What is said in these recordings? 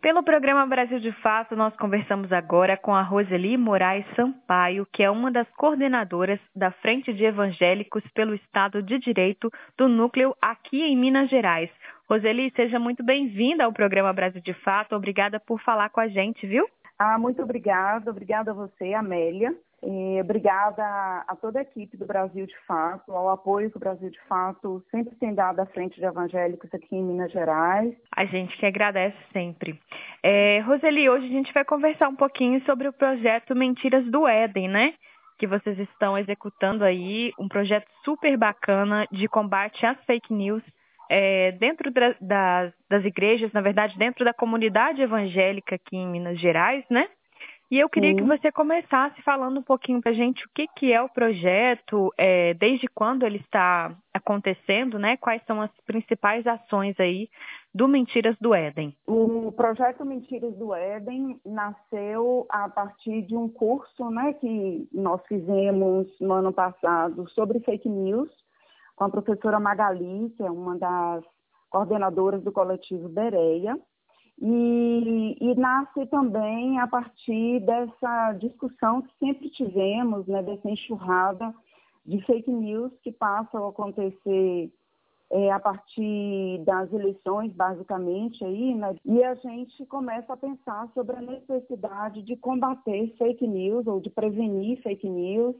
Pelo programa Brasil de Fato, nós conversamos agora com a Roseli Moraes Sampaio, que é uma das coordenadoras da Frente de Evangélicos pelo Estado de Direito do Núcleo aqui em Minas Gerais. Roseli, seja muito bem-vinda ao programa Brasil de Fato. Obrigada por falar com a gente, viu? Ah, muito obrigada. Obrigada a você, Amélia. E obrigada a toda a equipe do Brasil de Fato, ao apoio que o Brasil de Fato sempre tem dado à frente de evangélicos aqui em Minas Gerais. A gente que agradece sempre. É, Roseli, hoje a gente vai conversar um pouquinho sobre o projeto Mentiras do Éden, né? Que vocês estão executando aí, um projeto super bacana de combate às fake news é, dentro da, das igrejas, na verdade, dentro da comunidade evangélica aqui em Minas Gerais, né? E eu queria Sim. que você começasse falando um pouquinho para a gente o que, que é o projeto, é, desde quando ele está acontecendo, né? Quais são as principais ações aí do Mentiras do Éden? O projeto Mentiras do Éden nasceu a partir de um curso, né, que nós fizemos no ano passado sobre fake news com a professora Magali, que é uma das coordenadoras do coletivo Bereia. E, e, nasce também a partir dessa discussão que sempre tivemos, né, dessa enxurrada de fake news que passam a acontecer é, a partir das eleições, basicamente, aí, né, e a gente começa a pensar sobre a necessidade de combater fake news ou de prevenir fake news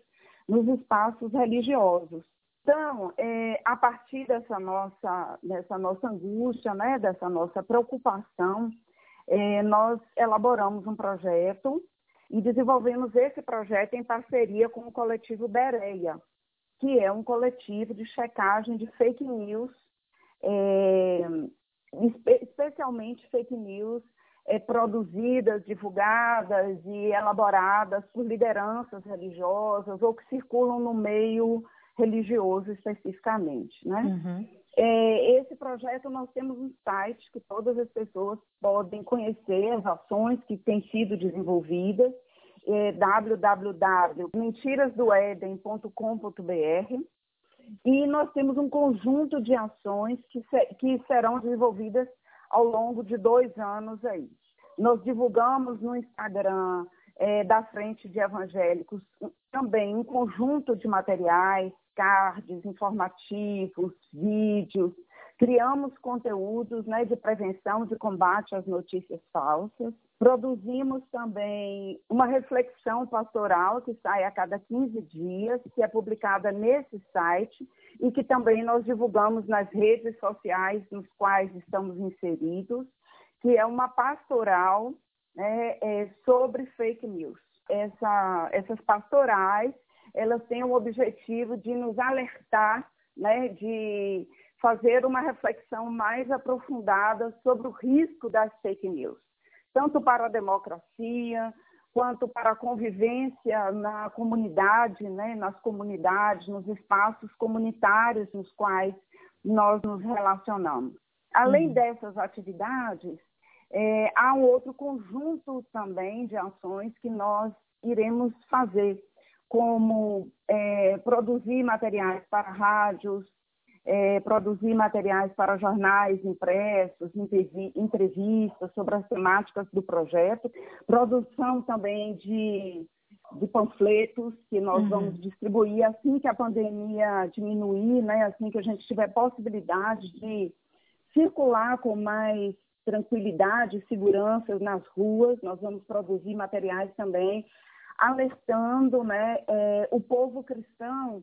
nos espaços religiosos. Então, é, a partir dessa nossa, dessa nossa angústia, né, dessa nossa preocupação, é, nós elaboramos um projeto e desenvolvemos esse projeto em parceria com o coletivo Bereia, que é um coletivo de checagem de fake news, é, especialmente fake news é, produzidas, divulgadas e elaboradas por lideranças religiosas ou que circulam no meio religioso especificamente, né? Uhum. É, esse projeto nós temos um site que todas as pessoas podem conhecer as ações que têm sido desenvolvidas, é www.mentirasdoeden.com.br e nós temos um conjunto de ações que, que serão desenvolvidas ao longo de dois anos aí. Nós divulgamos no Instagram é, da Frente de Evangélicos também um conjunto de materiais cards informativos, vídeos, criamos conteúdos né, de prevenção, de combate às notícias falsas. Produzimos também uma reflexão pastoral que sai a cada 15 dias, que é publicada nesse site e que também nós divulgamos nas redes sociais nos quais estamos inseridos, que é uma pastoral né, é, sobre fake news. Essa, essas pastorais elas têm o objetivo de nos alertar, né, de fazer uma reflexão mais aprofundada sobre o risco das fake news, tanto para a democracia, quanto para a convivência na comunidade, né, nas comunidades, nos espaços comunitários nos quais nós nos relacionamos. Além uhum. dessas atividades, é, há um outro conjunto também de ações que nós iremos fazer como é, produzir materiais para rádios, é, produzir materiais para jornais impressos, entrevistas sobre as temáticas do projeto, produção também de, de panfletos que nós uhum. vamos distribuir assim que a pandemia diminuir, né, assim que a gente tiver possibilidade de circular com mais tranquilidade e segurança nas ruas, nós vamos produzir materiais também alertando né, é, o povo cristão,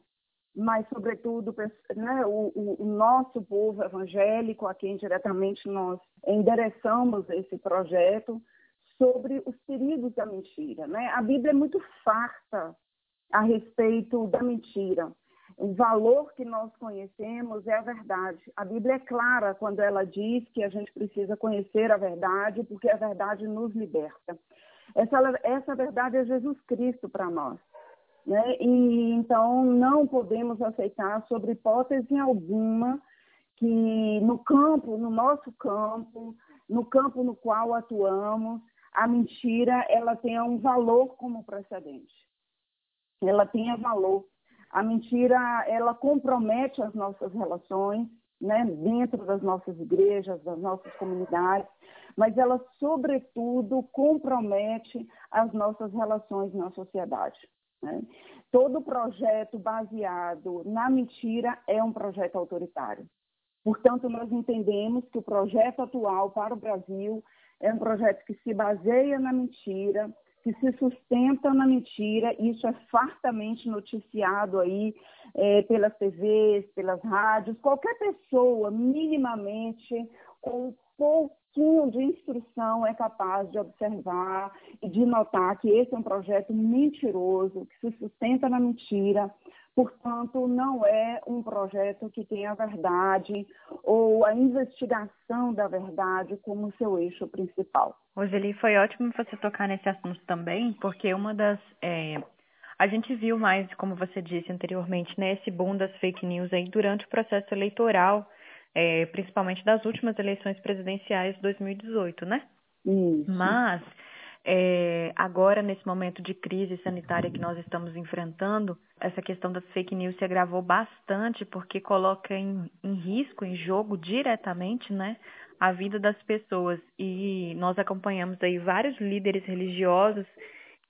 mas, sobretudo, né, o, o, nosso povo evangélico, a quem diretamente nós endereçamos esse projeto, sobre os perigos da mentira. Né? A Bíblia é muito farta a respeito da mentira. O valor que nós conhecemos é a verdade. A Bíblia é clara quando ela diz que a gente precisa conhecer a verdade, porque a verdade nos liberta. Essa, essa verdade é Jesus Cristo para nós. Né? E então não podemos aceitar, sobre hipótese alguma, que no campo, no nosso campo, no campo no qual atuamos, a mentira ela tenha um valor como precedente. Ela tenha valor. A mentira ela compromete as nossas relações, né, dentro das nossas igrejas, das nossas comunidades, mas ela, sobretudo, compromete as nossas relações na sociedade. Né? Todo projeto baseado na mentira é um projeto autoritário. Portanto, nós entendemos que o projeto atual para o Brasil é um projeto que se baseia na mentira, que se sustenta na mentira, isso é fartamente noticiado aí é, pelas TVs, pelas rádios, qualquer pessoa minimamente com um pouquinho de instrução é capaz de observar e de notar que esse é um projeto mentiroso, que se sustenta na mentira, Portanto, não é um projeto que tem a verdade ou a investigação da verdade como seu eixo principal. Roseli, foi ótimo você tocar nesse assunto também, porque uma das. É, a gente viu mais, como você disse anteriormente, né, esse boom das fake news aí durante o processo eleitoral, é, principalmente das últimas eleições presidenciais de 2018, né? Isso. Mas é, agora, nesse momento de crise sanitária que nós estamos enfrentando, essa questão das fake news se agravou bastante porque coloca em, em risco, em jogo diretamente, né, a vida das pessoas. E nós acompanhamos aí vários líderes religiosos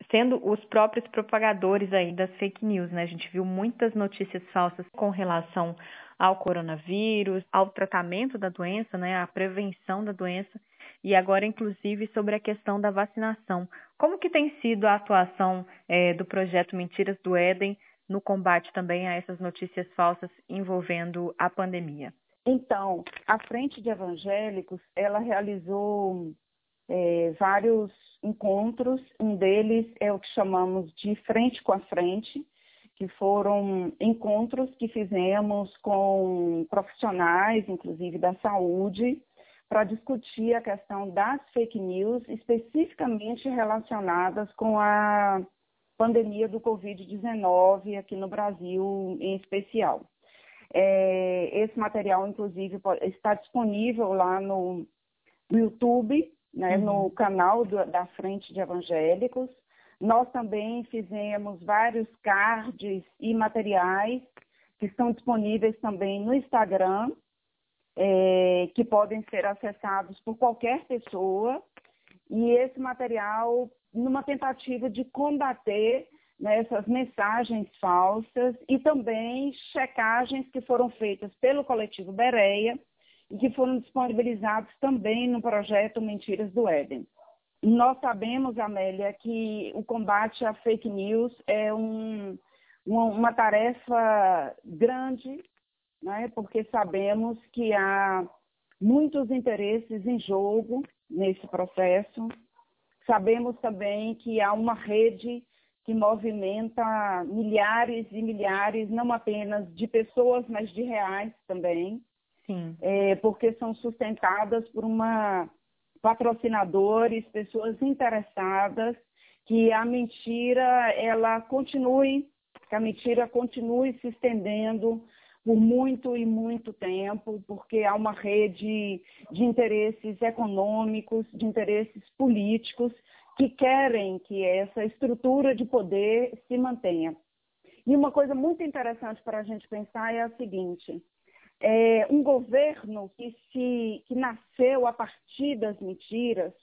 sendo os próprios propagadores aí das fake news, né? A gente viu muitas notícias falsas com relação ao coronavírus, ao tratamento da doença, né, à prevenção da doença e agora inclusive sobre a questão da vacinação. Como que tem sido a atuação é, do projeto Mentiras do Éden no combate também a essas notícias falsas envolvendo a pandemia? Então, a Frente de Evangélicos, ela realizou é, vários encontros, um deles é o que chamamos de Frente com a Frente, que foram encontros que fizemos com profissionais, inclusive da saúde, para discutir a questão das fake news, especificamente relacionadas com a pandemia do Covid-19 aqui no Brasil em especial. É, esse material, inclusive, está disponível lá no, no YouTube, né, uhum. no canal do, da Frente de Evangélicos. Nós também fizemos vários cards e materiais que estão disponíveis também no Instagram, é, que podem ser acessados por qualquer pessoa. E esse material, numa tentativa de combater né, essas mensagens falsas e também checagens que foram feitas pelo coletivo Bereia e que foram disponibilizados também no projeto Mentiras do Éden. Nós sabemos, Amélia, que o combate à fake news é um, uma, uma tarefa grande né? porque sabemos que há muitos interesses em jogo nesse processo. Sabemos também que há uma rede que movimenta milhares e milhares, não apenas de pessoas, mas de reais também, é, porque são sustentadas por uma patrocinadores, pessoas interessadas, que a mentira ela continue, que a mentira continue se estendendo por muito e muito tempo, porque há uma rede de interesses econômicos, de interesses políticos que querem que essa estrutura de poder se mantenha. E uma coisa muito interessante para a gente pensar é a seguinte: é, um governo que, se, que nasceu a partir das mentiras,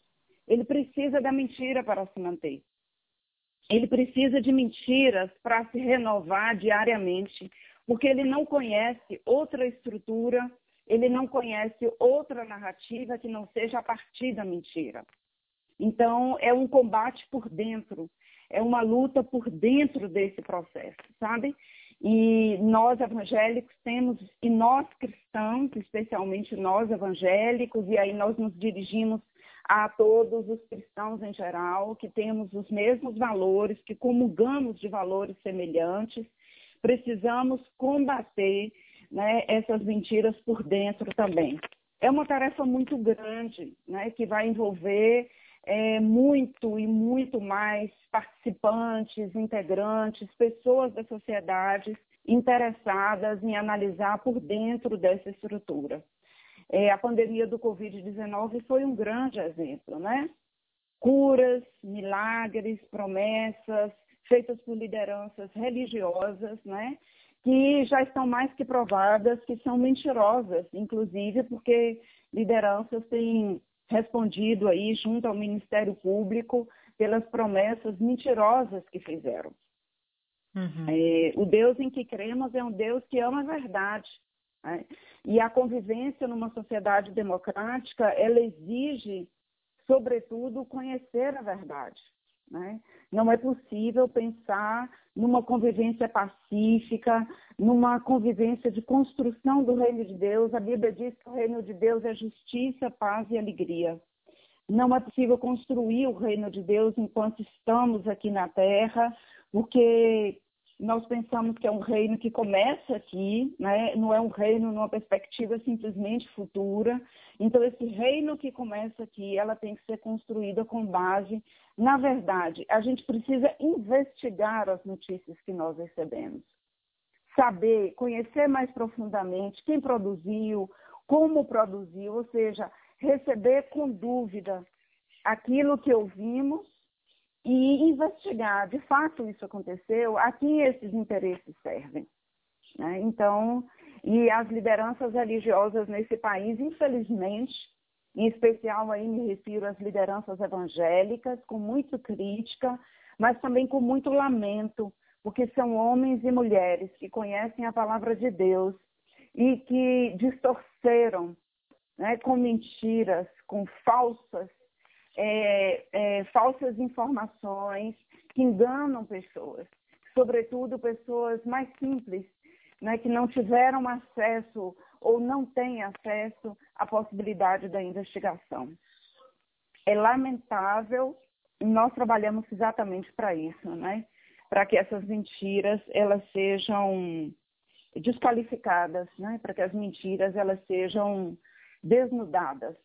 ele precisa da mentira para se manter. Ele precisa de mentiras para se renovar diariamente porque ele não conhece outra estrutura, ele não conhece outra narrativa que não seja a partir da mentira. Então, é um combate por dentro, é uma luta por dentro desse processo, sabe? E nós evangélicos temos, e nós cristãos, especialmente nós evangélicos, e aí nós nos dirigimos a todos os cristãos em geral, que temos os mesmos valores, que comungamos de valores semelhantes, precisamos combater né, essas mentiras por dentro também. É uma tarefa muito grande, né, que vai envolver é, muito e muito mais participantes, integrantes, pessoas da sociedade interessadas em analisar por dentro dessa estrutura. É, a pandemia do Covid-19 foi um grande exemplo, né? Curas, milagres, promessas, feitas por lideranças religiosas, né? que já estão mais que provadas que são mentirosas, inclusive porque lideranças têm respondido aí junto ao Ministério Público pelas promessas mentirosas que fizeram. Uhum. É, o Deus em que cremos é um Deus que ama a verdade. Né? E a convivência numa sociedade democrática, ela exige, sobretudo, conhecer a verdade. Né? Não é possível pensar numa convivência pacífica, numa convivência de construção do reino de Deus. A Bíblia diz que o reino de Deus é justiça, paz e alegria. Não é possível construir o reino de Deus enquanto estamos aqui na terra, porque nós pensamos que é um reino que começa aqui, né? não é um reino numa perspectiva simplesmente futura. Então, esse reino que começa aqui, ela tem que ser construída com base na verdade. A gente precisa investigar as notícias que nós recebemos. Saber, conhecer mais profundamente quem produziu, como produziu, ou seja, receber com dúvida aquilo que ouvimos e investigar, de fato isso aconteceu, a quem esses interesses servem. Né? Então, e as lideranças religiosas nesse país, infelizmente, em especial aí me refiro às lideranças evangélicas, com muita crítica, mas também com muito lamento, porque são homens e mulheres que conhecem a palavra de Deus e que distorceram né, com mentiras, com falsas é, é, falsas informações que enganam pessoas, sobretudo pessoas mais simples, né, que não tiveram acesso ou não têm acesso à possibilidade da investigação. É lamentável, nós trabalhamos exatamente para isso, né? Para que essas mentiras elas sejam desqualificadas, né? Para que as mentiras elas sejam desnudadas.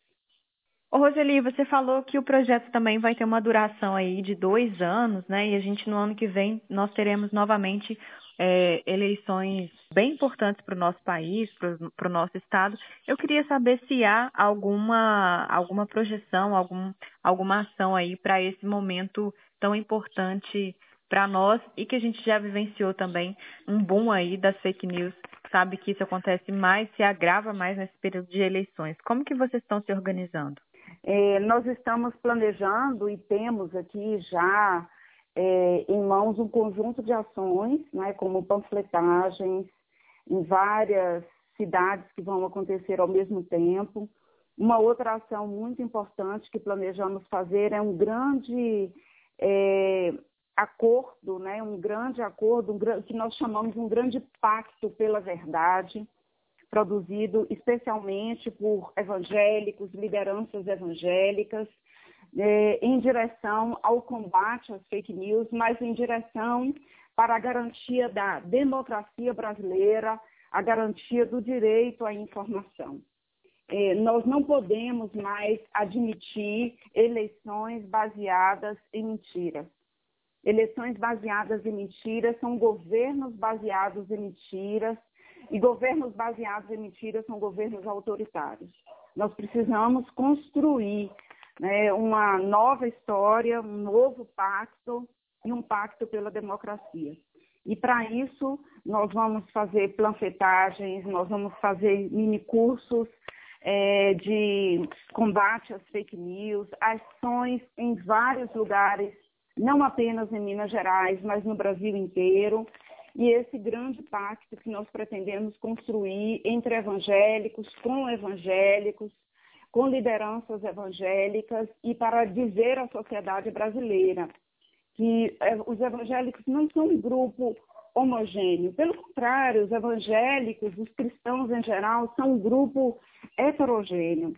Ô, Roseli, você falou que o projeto também vai ter uma duração aí de dois anos, né? E a gente no ano que vem nós teremos novamente é, eleições bem importantes para o nosso país, para o nosso estado. Eu queria saber se há alguma alguma projeção, algum, alguma ação aí para esse momento tão importante para nós e que a gente já vivenciou também um boom aí das fake news. Sabe que isso acontece mais, se agrava mais nesse período de eleições. Como que vocês estão se organizando? É, nós estamos planejando e temos aqui já é, em mãos um conjunto de ações, né, como panfletagens em várias cidades que vão acontecer ao mesmo tempo. Uma outra ação muito importante que planejamos fazer é um grande é, acordo, né, um grande acordo, um, que nós chamamos um grande pacto pela verdade, produzido especialmente por evangélicos, lideranças evangélicas, é, em direção ao combate às fake news, mas em direção para a garantia da democracia brasileira, a garantia do direito à informação. É, nós não podemos mais admitir eleições baseadas em mentiras. Eleições baseadas em mentiras são governos baseados em mentiras, e governos baseados em mentiras são governos autoritários. Nós precisamos construir né, uma nova história, um novo pacto e um pacto pela democracia. E para isso, nós vamos fazer planfetagens, nós vamos fazer mini cursos é, de combate às fake news, ações em vários lugares, não apenas em Minas Gerais, mas no Brasil inteiro e esse grande pacto que nós pretendemos construir entre evangélicos, com evangélicos, com lideranças evangélicas e para dizer à sociedade brasileira que eh, os evangélicos não são um grupo homogêneo. Pelo contrário, os evangélicos, os cristãos em geral, são um grupo heterogêneo.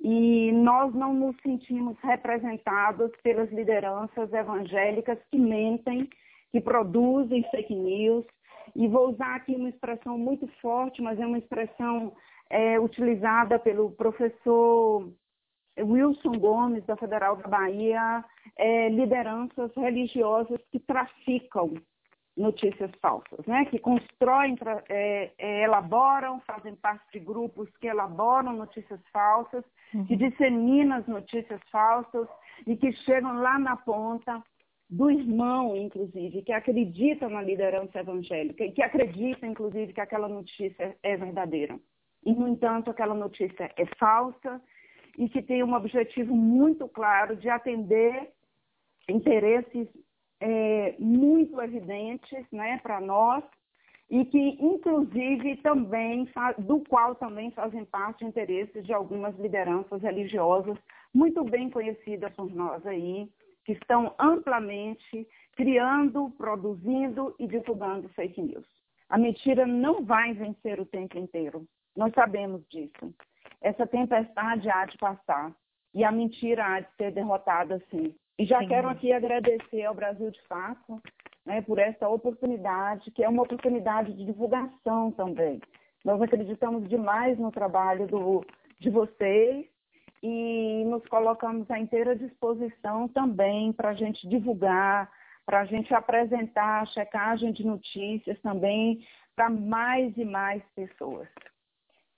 E nós não nos sentimos representados pelas lideranças evangélicas que mentem que produzem fake news. E vou usar aqui uma expressão muito forte, mas é uma expressão é, utilizada pelo professor Wilson Gomes, da Federal da Bahia, é, lideranças religiosas que traficam notícias falsas, né? que constroem, é, é, elaboram, fazem parte de grupos que elaboram notícias falsas, uhum. que disseminam as notícias falsas e que chegam lá na ponta do irmão, inclusive, que acredita na liderança evangélica, que acredita, inclusive, que aquela notícia é verdadeira. E, no entanto, aquela notícia é falsa e que tem um objetivo muito claro de atender interesses é, muito evidentes né, para nós e que, inclusive, também, do qual também fazem parte interesses de algumas lideranças religiosas muito bem conhecidas por nós aí, que estão amplamente criando, produzindo e divulgando fake news. A mentira não vai vencer o tempo inteiro. Nós sabemos disso. Essa tempestade há de passar e a mentira há de ser derrotada sim. E já sim. quero aqui agradecer ao Brasil de Fato né, por essa oportunidade, que é uma oportunidade de divulgação também. Nós acreditamos demais no trabalho do, de vocês e nos colocamos à inteira disposição também para a gente divulgar, para a gente apresentar a checagem de notícias também para mais e mais pessoas.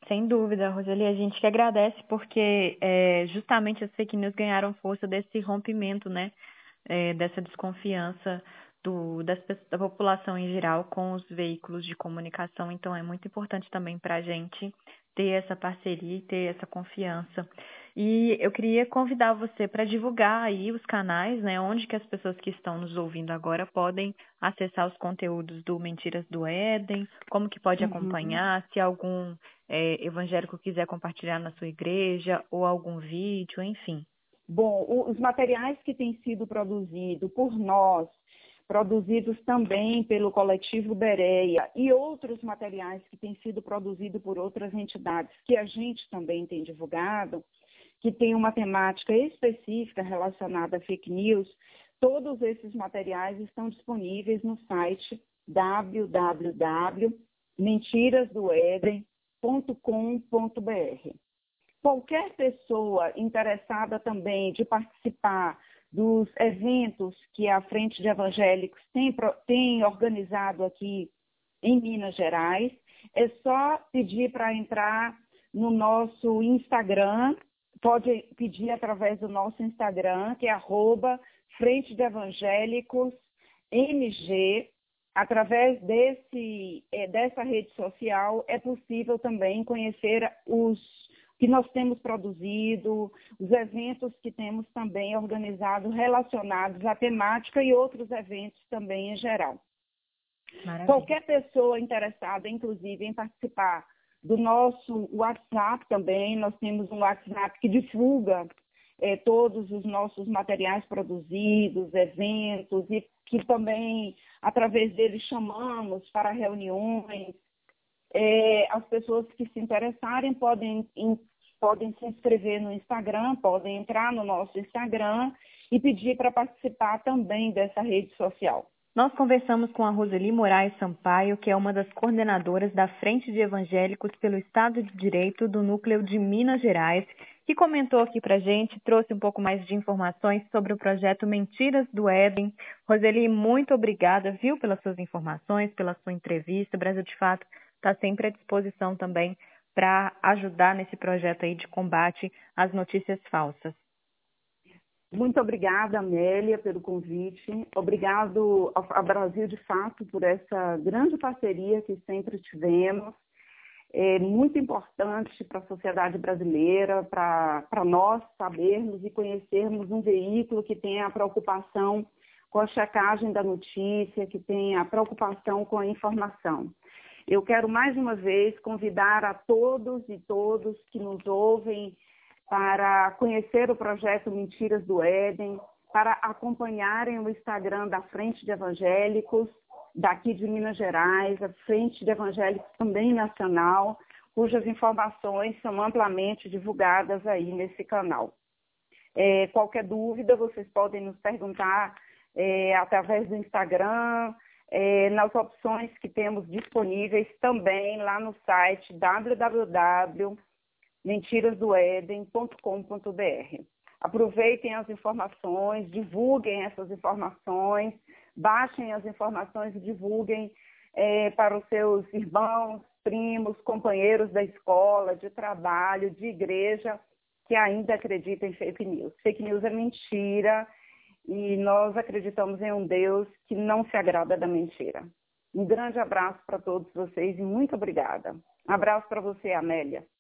Sem dúvida, Roseli, a gente que agradece porque é, justamente as fake news ganharam força desse rompimento, né, é, dessa desconfiança do, das, da população em geral com os veículos de comunicação. Então, é muito importante também para a gente ter essa parceria e ter essa confiança. E eu queria convidar você para divulgar aí os canais, né, onde que as pessoas que estão nos ouvindo agora podem acessar os conteúdos do Mentiras do Éden, como que pode uhum. acompanhar, se algum é, evangélico quiser compartilhar na sua igreja ou algum vídeo, enfim. Bom, os materiais que têm sido produzidos por nós, produzidos também pelo coletivo Bereia e outros materiais que têm sido produzidos por outras entidades que a gente também tem divulgado, que tem uma temática específica relacionada a fake news, todos esses materiais estão disponíveis no site www.mentirasdoeden.com.br. Qualquer pessoa interessada também de participar dos eventos que a Frente de Evangélicos tem, tem organizado aqui em Minas Gerais, é só pedir para entrar no nosso Instagram, pode pedir através do nosso Instagram, que é arroba Frente de Evangélicos MG. Através desse, eh, dessa rede social é possível também conhecer os que nós temos produzido, os eventos que temos também organizados relacionados à temática e outros eventos também em geral. Maravilha. Qualquer pessoa interessada, inclusive, em participar do nosso WhatsApp também. Nós temos um WhatsApp que divulga é, todos os nossos materiais produzidos, eventos, e que também, através dele, chamamos para reuniões. É, as pessoas que se interessarem podem, podem se inscrever no Instagram, podem entrar no nosso Instagram e pedir para participar também dessa rede social. Nós conversamos com a Roseli Moraes Sampaio, que é uma das coordenadoras da Frente de Evangélicos pelo Estado de Direito do Núcleo de Minas Gerais, que comentou aqui para gente, trouxe um pouco mais de informações sobre o projeto Mentiras do Éden. Roseli, muito obrigada, viu, pelas suas informações, pela sua entrevista. O Brasil de Fato está sempre à disposição também para ajudar nesse projeto aí de combate às notícias falsas. Muito obrigada, Amélia, pelo convite. Obrigado ao Brasil de Fato por essa grande parceria que sempre tivemos. É muito importante para a sociedade brasileira, para nós sabermos e conhecermos um veículo que tem a preocupação com a checagem da notícia, que tem a preocupação com a informação. Eu quero mais uma vez convidar a todos e todos que nos ouvem para conhecer o projeto Mentiras do Éden, para acompanharem o Instagram da Frente de Evangélicos, daqui de Minas Gerais, a Frente de Evangélicos também nacional, cujas informações são amplamente divulgadas aí nesse canal. É, qualquer dúvida, vocês podem nos perguntar é, através do Instagram, é, nas opções que temos disponíveis também lá no site www mentirasdoeden.com.br. Aproveitem as informações, divulguem essas informações, baixem as informações e divulguem é, para os seus irmãos, primos, companheiros da escola, de trabalho, de igreja, que ainda acreditam em fake news. Fake news é mentira e nós acreditamos em um Deus que não se agrada da mentira. Um grande abraço para todos vocês e muito obrigada. Um abraço para você, Amélia.